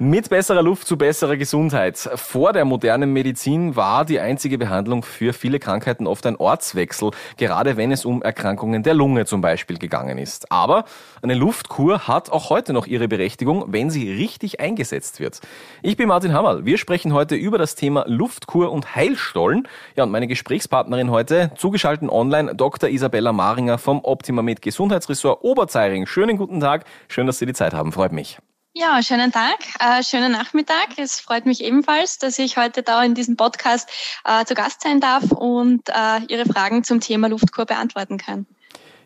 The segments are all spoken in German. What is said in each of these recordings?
Mit besserer Luft zu besserer Gesundheit. Vor der modernen Medizin war die einzige Behandlung für viele Krankheiten oft ein Ortswechsel, gerade wenn es um Erkrankungen der Lunge zum Beispiel gegangen ist. Aber eine Luftkur hat auch heute noch ihre Berechtigung, wenn sie richtig eingesetzt wird. Ich bin Martin Hammerl. Wir sprechen heute über das Thema Luftkur und Heilstollen. Ja, und meine Gesprächspartnerin heute, zugeschaltet online, Dr. Isabella Maringer vom Optima Med Gesundheitsressort Oberzeiring. Schönen guten Tag. Schön, dass Sie die Zeit haben. Freut mich. Ja, schönen Tag, äh, schönen Nachmittag. Es freut mich ebenfalls, dass ich heute da in diesem Podcast äh, zu Gast sein darf und äh, Ihre Fragen zum Thema Luftkur beantworten kann.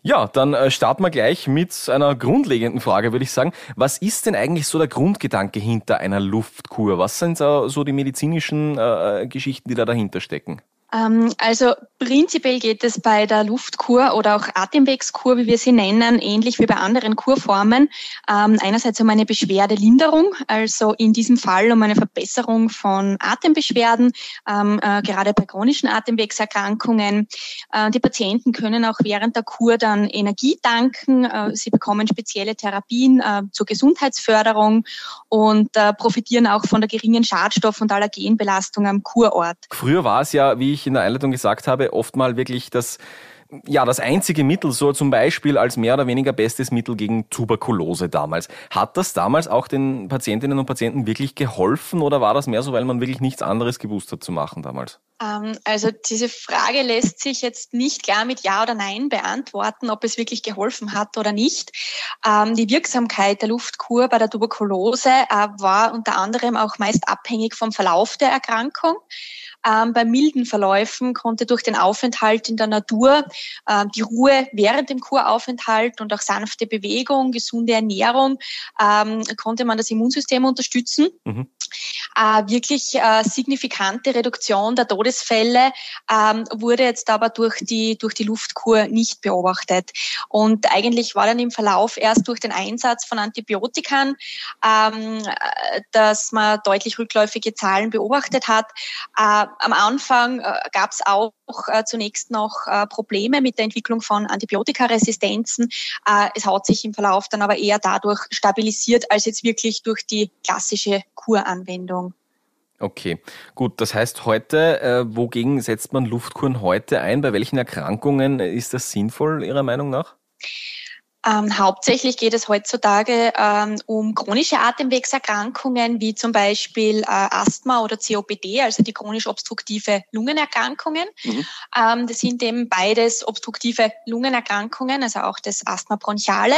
Ja, dann äh, starten wir gleich mit einer grundlegenden Frage, würde ich sagen. Was ist denn eigentlich so der Grundgedanke hinter einer Luftkur? Was sind so die medizinischen äh, Geschichten, die da dahinter stecken? Ähm, also prinzipiell geht es bei der Luftkur oder auch Atemwegskur, wie wir sie nennen, ähnlich wie bei anderen Kurformen. Ähm, einerseits um eine Beschwerdelinderung, also in diesem Fall um eine Verbesserung von Atembeschwerden, ähm, äh, gerade bei chronischen Atemwegserkrankungen. Äh, die Patienten können auch während der Kur dann Energie tanken. Äh, sie bekommen spezielle Therapien zur Gesundheitsförderung und profitieren auch von der geringen Schadstoff- und Allergenbelastung am Kurort. Früher war es ja, wie ich ich in der Einleitung gesagt habe, oft mal wirklich das ja, das einzige Mittel, so zum Beispiel als mehr oder weniger bestes Mittel gegen Tuberkulose damals. Hat das damals auch den Patientinnen und Patienten wirklich geholfen oder war das mehr so, weil man wirklich nichts anderes gewusst hat zu machen damals? Ähm, also diese Frage lässt sich jetzt nicht klar mit Ja oder Nein beantworten, ob es wirklich geholfen hat oder nicht. Ähm, die Wirksamkeit der Luftkur bei der Tuberkulose äh, war unter anderem auch meist abhängig vom Verlauf der Erkrankung. Ähm, bei milden Verläufen konnte durch den Aufenthalt in der Natur, äh, die Ruhe während dem Kuraufenthalt und auch sanfte Bewegung, gesunde Ernährung, ähm, konnte man das Immunsystem unterstützen. Mhm. Äh, wirklich äh, signifikante Reduktion der Todesfälle ähm, wurde jetzt aber durch die, durch die Luftkur nicht beobachtet. Und eigentlich war dann im Verlauf erst durch den Einsatz von Antibiotikern, ähm, dass man deutlich rückläufige Zahlen beobachtet hat. Am Anfang äh, gab es auch äh, zunächst noch äh, Probleme mit der Entwicklung von Antibiotikaresistenzen. Äh, es hat sich im Verlauf dann aber eher dadurch stabilisiert, als jetzt wirklich durch die klassische Kuranwendung. Okay, gut. Das heißt heute, äh, wogegen setzt man Luftkuren heute ein? Bei welchen Erkrankungen ist das sinnvoll Ihrer Meinung nach? Ähm, hauptsächlich geht es heutzutage ähm, um chronische Atemwegserkrankungen wie zum Beispiel äh, Asthma oder COPD, also die chronisch obstruktive Lungenerkrankungen. Mhm. Ähm, das sind eben beides obstruktive Lungenerkrankungen, also auch das Asthma bronchiale,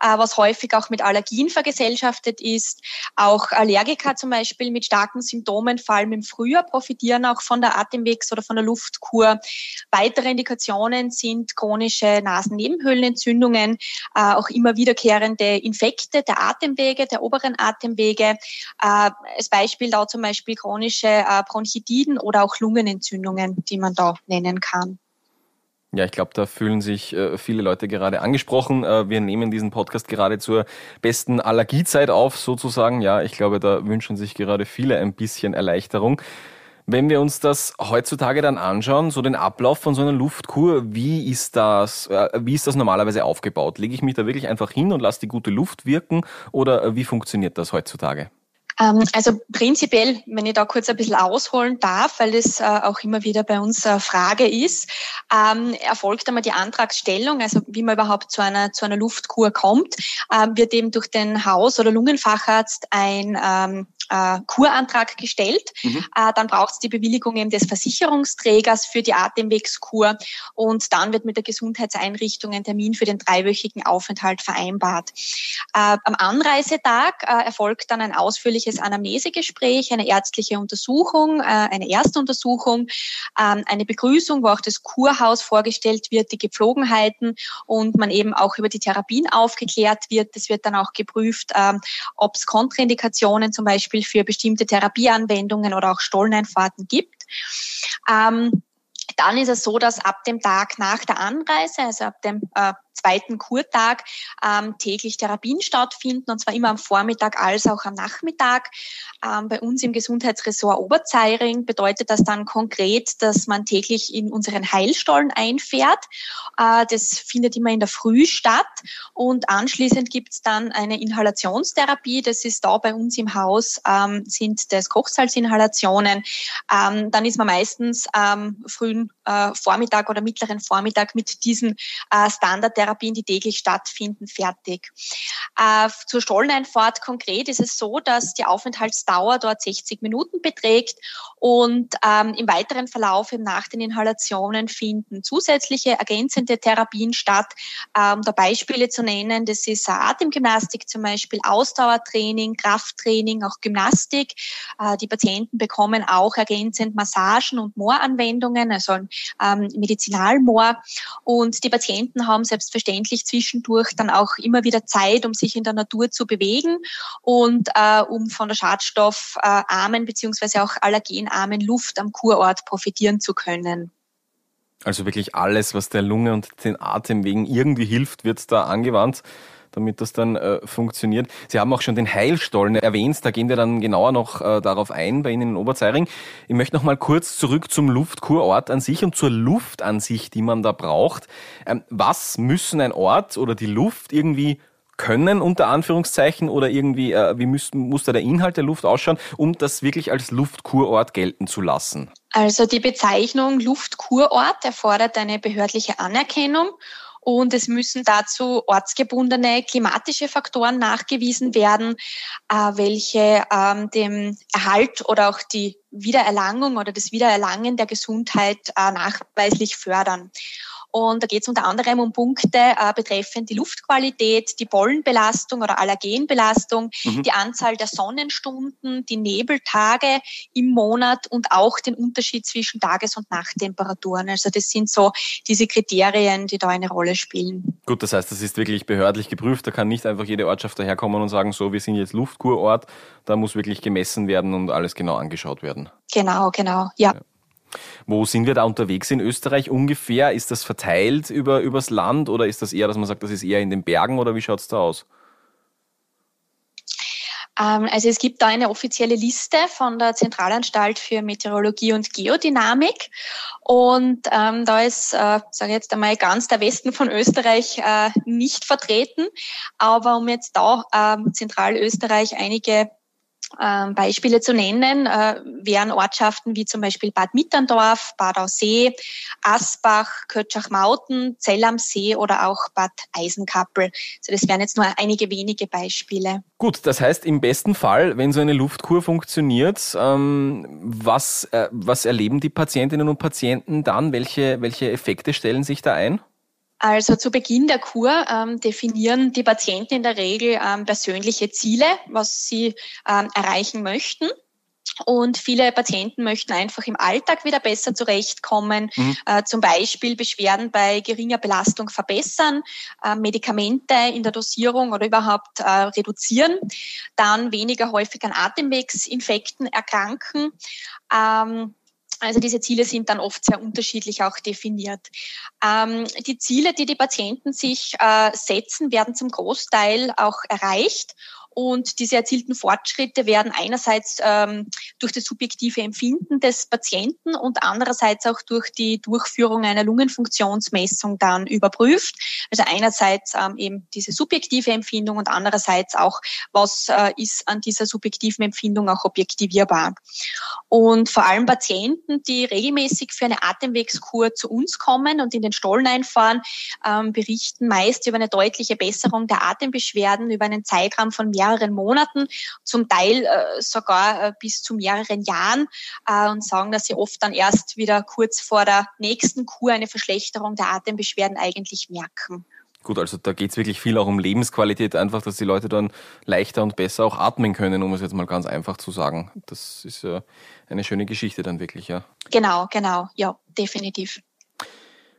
äh, was häufig auch mit Allergien vergesellschaftet ist. Auch Allergiker zum Beispiel mit starken Symptomen, vor allem im Frühjahr, profitieren auch von der Atemwegs- oder von der Luftkur. Weitere Indikationen sind chronische Nasennebenhöhlenentzündungen, äh, auch immer wiederkehrende Infekte der Atemwege, der oberen Atemwege. Äh, als Beispiel da zum Beispiel chronische äh, Bronchitiden oder auch Lungenentzündungen, die man da nennen kann. Ja, ich glaube, da fühlen sich äh, viele Leute gerade angesprochen. Äh, wir nehmen diesen Podcast gerade zur besten Allergiezeit auf, sozusagen. Ja, ich glaube, da wünschen sich gerade viele ein bisschen Erleichterung. Wenn wir uns das heutzutage dann anschauen, so den Ablauf von so einer Luftkur, wie ist das, äh, wie ist das normalerweise aufgebaut? Lege ich mich da wirklich einfach hin und lasse die gute Luft wirken oder äh, wie funktioniert das heutzutage? Ähm, also prinzipiell, wenn ich da kurz ein bisschen ausholen darf, weil es äh, auch immer wieder bei uns Frage ist, ähm, erfolgt einmal die Antragsstellung, also wie man überhaupt zu einer, zu einer Luftkur kommt, ähm, wird eben durch den Haus- oder Lungenfacharzt ein äh, Kurantrag gestellt. Mhm. Äh, dann braucht es die Bewilligung eben des Versicherungsträgers für die Atemwegskur und dann wird mit der Gesundheitseinrichtung ein Termin für den dreiwöchigen Aufenthalt vereinbart. Äh, am Anreisetag äh, erfolgt dann ein ausführliches Anamnesegespräch, eine ärztliche Untersuchung, äh, eine Erstuntersuchung, ähm, eine Begrüßung, wo auch das Kurhaus vorgestellt wird, die Gepflogenheiten und man eben auch über die Therapien aufgeklärt wird. Es wird dann auch geprüft, ähm, ob es Kontraindikationen zum Beispiel Beispiel für bestimmte Therapieanwendungen oder auch Stolleneinfahrten gibt. Ähm, dann ist es so, dass ab dem Tag nach der Anreise, also ab dem äh, zweiten Kurtag ähm, täglich Therapien stattfinden, und zwar immer am Vormittag als auch am Nachmittag. Ähm, bei uns im Gesundheitsressort Oberzeiring bedeutet das dann konkret, dass man täglich in unseren Heilstollen einfährt. Äh, das findet immer in der Früh statt und anschließend gibt es dann eine Inhalationstherapie. Das ist da bei uns im Haus, ähm, sind das Kochsalzinhalationen. Ähm, dann ist man meistens ähm, frühen äh, Vormittag oder mittleren Vormittag mit diesen äh, Standardtherapien, die täglich stattfinden, fertig. Äh, zur Stolleneinfahrt konkret ist es so, dass die Aufenthaltsdauer dort 60 Minuten beträgt und ähm, im weiteren Verlauf nach den Inhalationen finden zusätzliche ergänzende Therapien statt. Ähm, da Beispiele zu nennen, das ist Atemgymnastik zum Beispiel, Ausdauertraining, Krafttraining, auch Gymnastik. Äh, die Patienten bekommen auch ergänzend Massagen und Mooranwendungen, also ähm, Medizinalmoor. Und die Patienten haben selbstverständlich zwischendurch dann auch immer wieder Zeit, um sich in der Natur zu bewegen und äh, um von der schadstoffarmen beziehungsweise auch allergenarmen Luft am Kurort profitieren zu können. Also wirklich alles, was der Lunge und den Atemwegen irgendwie hilft, wird da angewandt damit das dann äh, funktioniert. Sie haben auch schon den Heilstollen erwähnt, da gehen wir dann genauer noch äh, darauf ein bei Ihnen in Oberzeiring. Ich möchte noch mal kurz zurück zum Luftkurort an sich und zur Luft an sich, die man da braucht. Ähm, was müssen ein Ort oder die Luft irgendwie können, unter Anführungszeichen, oder irgendwie, äh, wie muss, muss da der Inhalt der Luft ausschauen, um das wirklich als Luftkurort gelten zu lassen? Also die Bezeichnung Luftkurort erfordert eine behördliche Anerkennung und es müssen dazu ortsgebundene klimatische Faktoren nachgewiesen werden, äh, welche ähm, dem Erhalt oder auch die Wiedererlangung oder das Wiedererlangen der Gesundheit äh, nachweislich fördern. Und da geht es unter anderem um Punkte äh, betreffend die Luftqualität, die Pollenbelastung oder Allergenbelastung, mhm. die Anzahl der Sonnenstunden, die Nebeltage im Monat und auch den Unterschied zwischen Tages- und Nachttemperaturen. Also das sind so diese Kriterien, die da eine Rolle spielen. Gut, das heißt, das ist wirklich behördlich geprüft. Da kann nicht einfach jede Ortschaft daherkommen und sagen, so, wir sind jetzt Luftkurort. Da muss wirklich gemessen werden und alles genau angeschaut werden. Genau, genau, ja. ja. Wo sind wir da unterwegs in Österreich ungefähr? Ist das verteilt über, übers Land oder ist das eher, dass man sagt, das ist eher in den Bergen oder wie schaut es da aus? Ähm, also es gibt da eine offizielle Liste von der Zentralanstalt für Meteorologie und Geodynamik und ähm, da ist, äh, sage ich jetzt einmal, ganz der Westen von Österreich äh, nicht vertreten. Aber um jetzt da ähm, Zentralösterreich einige ähm, Beispiele zu nennen äh, wären Ortschaften wie zum Beispiel Bad Mitterndorf, Bad Aussee, Asbach, Kötschach-Mauten, Zell am See oder auch Bad Eisenkappel. Also das wären jetzt nur einige wenige Beispiele. Gut, das heißt im besten Fall, wenn so eine Luftkur funktioniert, ähm, was, äh, was erleben die Patientinnen und Patienten dann? Welche, welche Effekte stellen sich da ein? Also zu Beginn der Kur ähm, definieren die Patienten in der Regel ähm, persönliche Ziele, was sie ähm, erreichen möchten. Und viele Patienten möchten einfach im Alltag wieder besser zurechtkommen, mhm. äh, zum Beispiel Beschwerden bei geringer Belastung verbessern, äh, Medikamente in der Dosierung oder überhaupt äh, reduzieren, dann weniger häufig an Atemwegsinfekten erkranken. Ähm, also diese Ziele sind dann oft sehr unterschiedlich auch definiert. Ähm, die Ziele, die die Patienten sich äh, setzen, werden zum Großteil auch erreicht. Und diese erzielten Fortschritte werden einerseits ähm, durch das subjektive Empfinden des Patienten und andererseits auch durch die Durchführung einer Lungenfunktionsmessung dann überprüft. Also einerseits ähm, eben diese subjektive Empfindung und andererseits auch, was äh, ist an dieser subjektiven Empfindung auch objektivierbar. Und vor allem Patienten, die regelmäßig für eine Atemwegskur zu uns kommen und in den Stollen einfahren, ähm, berichten meist über eine deutliche Besserung der Atembeschwerden über einen Zeitraum von mehr mehreren Monaten, zum Teil äh, sogar äh, bis zu mehreren Jahren äh, und sagen, dass sie oft dann erst wieder kurz vor der nächsten Kur eine Verschlechterung der Atembeschwerden eigentlich merken. Gut, also da geht es wirklich viel auch um Lebensqualität, einfach, dass die Leute dann leichter und besser auch atmen können, um es jetzt mal ganz einfach zu sagen. Das ist ja eine schöne Geschichte dann wirklich, ja. Genau, genau, ja, definitiv.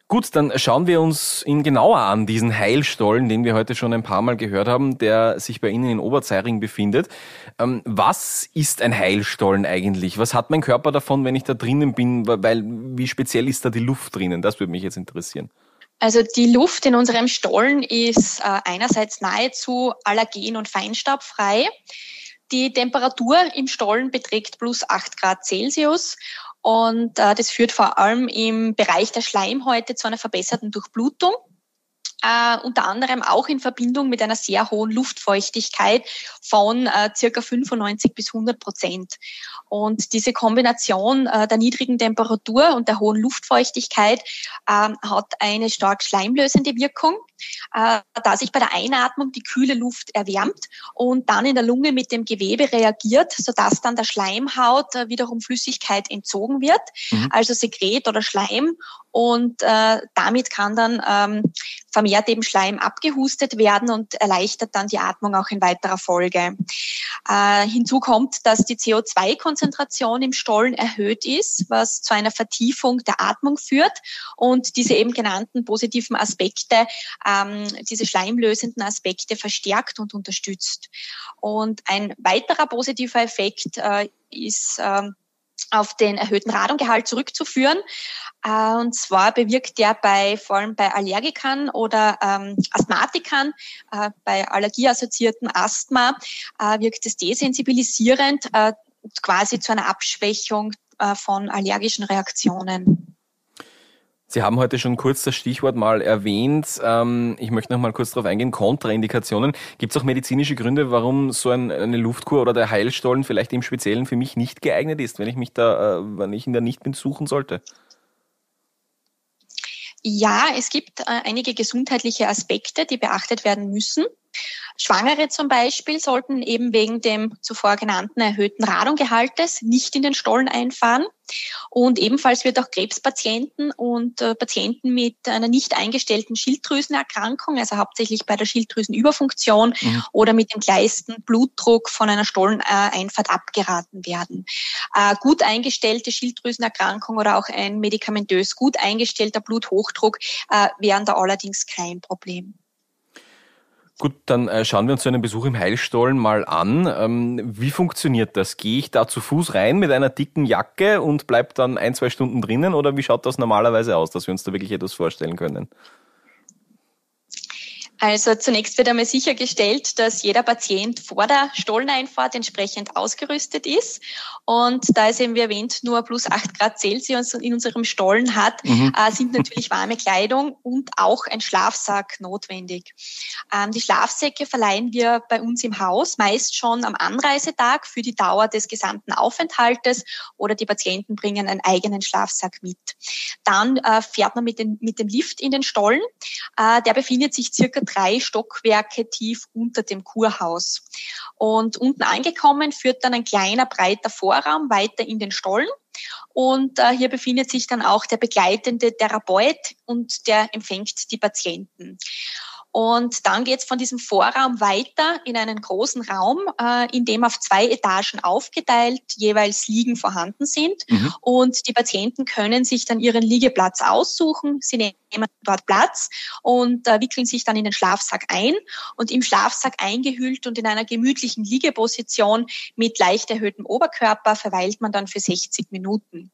Gut, dann schauen wir uns ihn genauer an, diesen Heilstollen, den wir heute schon ein paar Mal gehört haben, der sich bei Ihnen in Oberzeiring befindet. Ähm, was ist ein Heilstollen eigentlich? Was hat mein Körper davon, wenn ich da drinnen bin? Weil, wie speziell ist da die Luft drinnen? Das würde mich jetzt interessieren. Also die Luft in unserem Stollen ist äh, einerseits nahezu allergen- und feinstaubfrei. Die Temperatur im Stollen beträgt plus 8 Grad Celsius und äh, das führt vor allem im Bereich der Schleimhäute zu einer verbesserten Durchblutung äh, unter anderem auch in Verbindung mit einer sehr hohen Luftfeuchtigkeit von äh, circa 95 bis 100 Prozent. Und diese Kombination äh, der niedrigen Temperatur und der hohen Luftfeuchtigkeit äh, hat eine stark schleimlösende Wirkung, äh, da sich bei der Einatmung die kühle Luft erwärmt und dann in der Lunge mit dem Gewebe reagiert, sodass dann der Schleimhaut äh, wiederum Flüssigkeit entzogen wird, mhm. also Sekret oder Schleim und äh, damit kann dann ähm, vermehrt eben Schleim abgehustet werden und erleichtert dann die Atmung auch in weiterer Folge. Äh, hinzu kommt, dass die CO2-Konzentration im Stollen erhöht ist, was zu einer Vertiefung der Atmung führt und diese eben genannten positiven Aspekte, ähm, diese schleimlösenden Aspekte verstärkt und unterstützt. Und ein weiterer positiver Effekt äh, ist äh, auf den erhöhten Radongehalt zurückzuführen. Äh, und zwar bewirkt der bei vor allem bei Allergikern oder ähm, Asthmatikern, äh, bei allergieassoziierten Asthma, äh, wirkt es desensibilisierend, äh, quasi zu einer Abschwächung äh, von allergischen Reaktionen. Sie haben heute schon kurz das Stichwort mal erwähnt. Ähm, ich möchte noch mal kurz darauf eingehen. Kontraindikationen. Gibt es auch medizinische Gründe, warum so eine Luftkur oder der Heilstollen vielleicht im Speziellen für mich nicht geeignet ist, wenn ich mich da, äh, wenn ich ihn da nicht besuchen sollte? Ja, es gibt äh, einige gesundheitliche Aspekte, die beachtet werden müssen. Schwangere zum Beispiel sollten eben wegen dem zuvor genannten erhöhten Radongehaltes nicht in den Stollen einfahren. Und ebenfalls wird auch Krebspatienten und äh, Patienten mit einer nicht eingestellten Schilddrüsenerkrankung, also hauptsächlich bei der Schilddrüsenüberfunktion mhm. oder mit dem gleisten Blutdruck von einer Stolleneinfahrt abgeraten werden. Äh, gut eingestellte Schilddrüsenerkrankung oder auch ein medikamentös gut eingestellter Bluthochdruck äh, wären da allerdings kein Problem. Gut, dann äh, schauen wir uns so einen Besuch im Heilstollen mal an. Ähm, wie funktioniert das? Gehe ich da zu Fuß rein mit einer dicken Jacke und bleib dann ein, zwei Stunden drinnen oder wie schaut das normalerweise aus, dass wir uns da wirklich etwas vorstellen können? Also zunächst wird einmal sichergestellt, dass jeder Patient vor der Stolleneinfahrt entsprechend ausgerüstet ist. Und da es eben wie erwähnt nur plus acht Grad Celsius in unserem Stollen hat, mhm. äh, sind natürlich warme Kleidung und auch ein Schlafsack notwendig. Ähm, die Schlafsäcke verleihen wir bei uns im Haus meist schon am Anreisetag für die Dauer des gesamten Aufenthaltes oder die Patienten bringen einen eigenen Schlafsack mit. Dann äh, fährt man mit, den, mit dem Lift in den Stollen. Äh, der befindet sich circa drei Stockwerke tief unter dem Kurhaus. Und unten angekommen führt dann ein kleiner, breiter Vorraum weiter in den Stollen. Und äh, hier befindet sich dann auch der begleitende Therapeut und der empfängt die Patienten. Und dann geht es von diesem Vorraum weiter in einen großen Raum, äh, in dem auf zwei Etagen aufgeteilt jeweils Liegen vorhanden sind. Mhm. Und die Patienten können sich dann ihren Liegeplatz aussuchen. Sie nehmen dort Platz und äh, wickeln sich dann in den Schlafsack ein. Und im Schlafsack eingehüllt und in einer gemütlichen Liegeposition mit leicht erhöhtem Oberkörper verweilt man dann für 60 Minuten.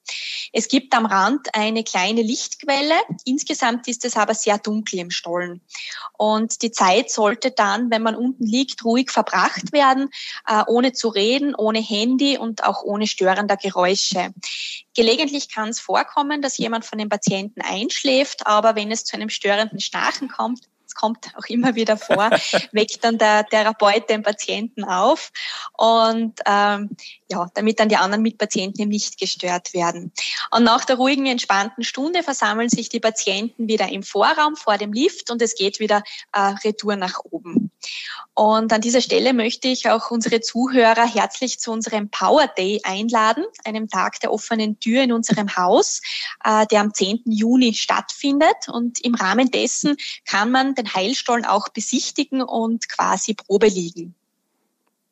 Es gibt am Rand eine kleine Lichtquelle. Insgesamt ist es aber sehr dunkel im Stollen. Und die Zeit sollte dann, wenn man unten liegt, ruhig verbracht werden, äh, ohne zu reden, ohne Handy und auch ohne störender Geräusche. Gelegentlich kann es vorkommen, dass jemand von den Patienten einschläft, aber wenn es zu einem störenden Schnarchen kommt, es kommt auch immer wieder vor, weckt dann der Therapeut den Patienten auf und ähm, ja, damit dann die anderen Mitpatienten nicht gestört werden. Und nach der ruhigen, entspannten Stunde versammeln sich die Patienten wieder im Vorraum vor dem Lift und es geht wieder äh, retour nach oben. Und an dieser Stelle möchte ich auch unsere Zuhörer herzlich zu unserem Power Day einladen, einem Tag der offenen Tür in unserem Haus, äh, der am 10. Juni stattfindet. Und im Rahmen dessen kann man den Heilstollen auch besichtigen und quasi Probe liegen.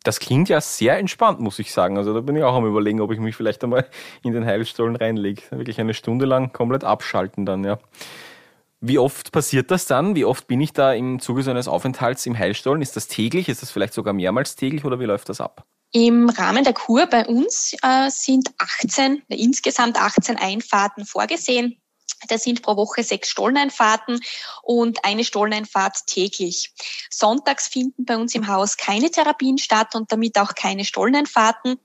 Das klingt ja sehr entspannt, muss ich sagen. Also da bin ich auch am überlegen, ob ich mich vielleicht einmal in den Heilstollen reinlege. Wirklich eine Stunde lang komplett abschalten dann, ja. Wie oft passiert das dann? Wie oft bin ich da im Zuge so eines Aufenthalts im Heilstollen? Ist das täglich? Ist das vielleicht sogar mehrmals täglich oder wie läuft das ab? Im Rahmen der Kur bei uns äh, sind 18, insgesamt 18 Einfahrten vorgesehen Das sind pro Woche sechs Stolleneinfahrten und eine Stolleneinfahrt täglich. Sonntags finden bei uns im Haus keine Therapien statt und damit auch keine Stolleneinfahrten.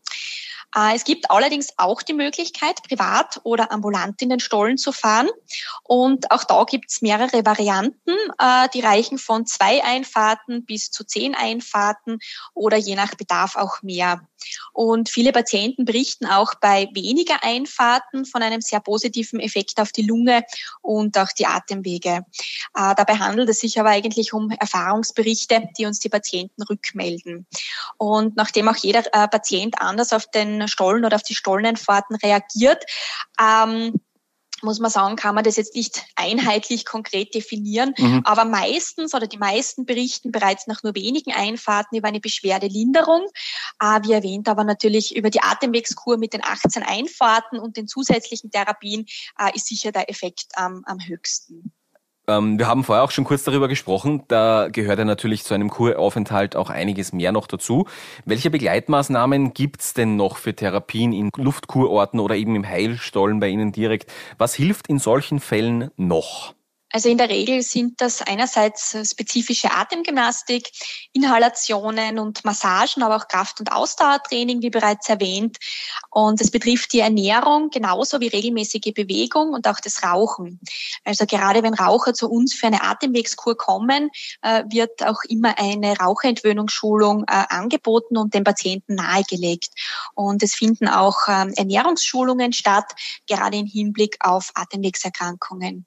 Äh, es gibt allerdings auch die Möglichkeit, privat oder ambulant in den Stollen zu fahren. Und auch da gibt es mehrere Varianten. Äh, die reichen von zwei Einfahrten bis zu zehn Einfahrten oder je nach Bedarf auch mehr. Und viele Patienten berichten auch bei weniger Einfahrten von einem sehr positiven Effekt auf die Lunge und auch die Atemwege. Äh, dabei handelt es sich aber eigentlich um Erfahrungsberichte, die uns die Patienten rückmelden. Und nachdem auch jeder äh, Patient anders auf den Stollen oder auf die Stollenfahrten reagiert, ähm, muss man sagen, kann man das jetzt nicht einheitlich konkret definieren. Mhm. Aber meistens oder die meisten berichten bereits nach nur wenigen Einfahrten über eine Beschwerdelinderung. Äh, wie erwähnt, aber natürlich über die Atemwegskur mit den 18 Einfahrten und den zusätzlichen Therapien äh, ist sicher der Effekt am, am höchsten. Ähm, wir haben vorher auch schon kurz darüber gesprochen. Da gehört ja natürlich zu einem Kuraufenthalt auch einiges mehr noch dazu. Welche Begleitmaßnahmen gibt's denn noch für Therapien in Luftkurorten oder eben im Heilstollen bei Ihnen direkt? Was hilft in solchen Fällen noch? Also in der Regel sind das einerseits äh, spezifische Atemgymnastik, Inhalationen und Massagen, aber auch Kraft- und Ausdauertraining, wie bereits erwähnt. Und es betrifft die Ernährung genauso wie regelmäßige Bewegung und auch das Rauchen. Also gerade wenn Raucher zu uns für eine Atemwegskur kommen, äh, wird auch immer eine Raucherentwöhnungsschulung äh, angeboten und den Patienten nahegelegt. Und es finden auch ähm, Ernährungsschulungen statt, gerade im Hinblick auf Atemwegserkrankungen.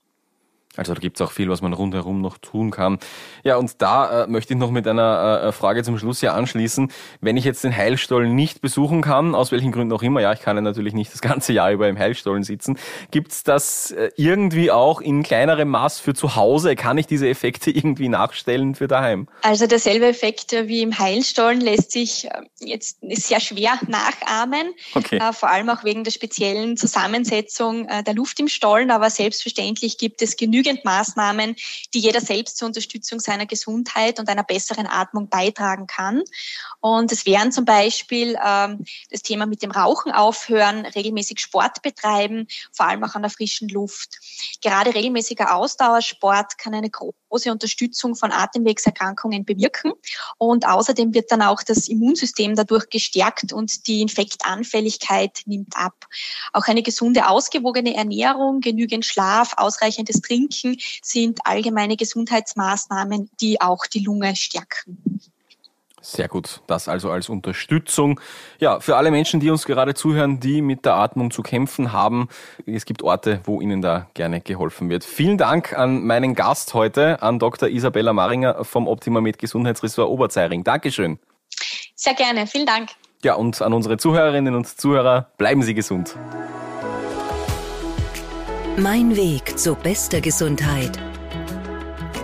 Also da gibt es auch viel, was man rundherum noch tun kann. Ja, und da äh, möchte ich noch mit einer äh, Frage zum Schluss hier anschließen. Wenn ich jetzt den Heilstollen nicht besuchen kann, aus welchen Gründen auch immer, ja, ich kann ja natürlich nicht das ganze Jahr über im Heilstollen sitzen, gibt's das äh, irgendwie auch in kleinerem Maß für zu Hause? Kann ich diese Effekte irgendwie nachstellen für daheim? Also derselbe Effekt wie im Heilstollen lässt sich äh, jetzt sehr schwer nachahmen, okay. Äh, vor allem auch wegen der speziellen Zusammensetzung äh, der Luft im Stollen, aber selbstverständlich gibt es genügend genügend Maßnahmen, die jeder selbst zur Unterstützung seiner Gesundheit und einer besseren Atmung beitragen kann. Und es wären zum Beispiel ähm, das Thema mit dem Rauchen aufhören, regelmäßig Sport betreiben, vor allem auch an der frischen Luft. Gerade regelmäßiger Ausdauersport kann eine große Unterstützung von Atemwegserkrankungen bewirken. Und außerdem wird dann auch das Immunsystem dadurch gestärkt und die Infektanfälligkeit nimmt ab. Auch eine gesunde, ausgewogene Ernährung, genügend Schlaf, ausreichendes Trinken sind allgemeine Gesundheitsmaßnahmen, die auch die Lunge stärken. Sehr gut. Das also als Unterstützung. Ja, für alle Menschen, die uns gerade zuhören, die mit der Atmung zu kämpfen haben. Es gibt Orte, wo Ihnen da gerne geholfen wird. Vielen Dank an meinen Gast heute, an Dr. Isabella Maringer vom Optima Med Gesundheitsressort Oberzeiring. Dankeschön. Sehr gerne. Vielen Dank. Ja, und an unsere Zuhörerinnen und Zuhörer, bleiben Sie gesund. Mein Weg zu bester Gesundheit.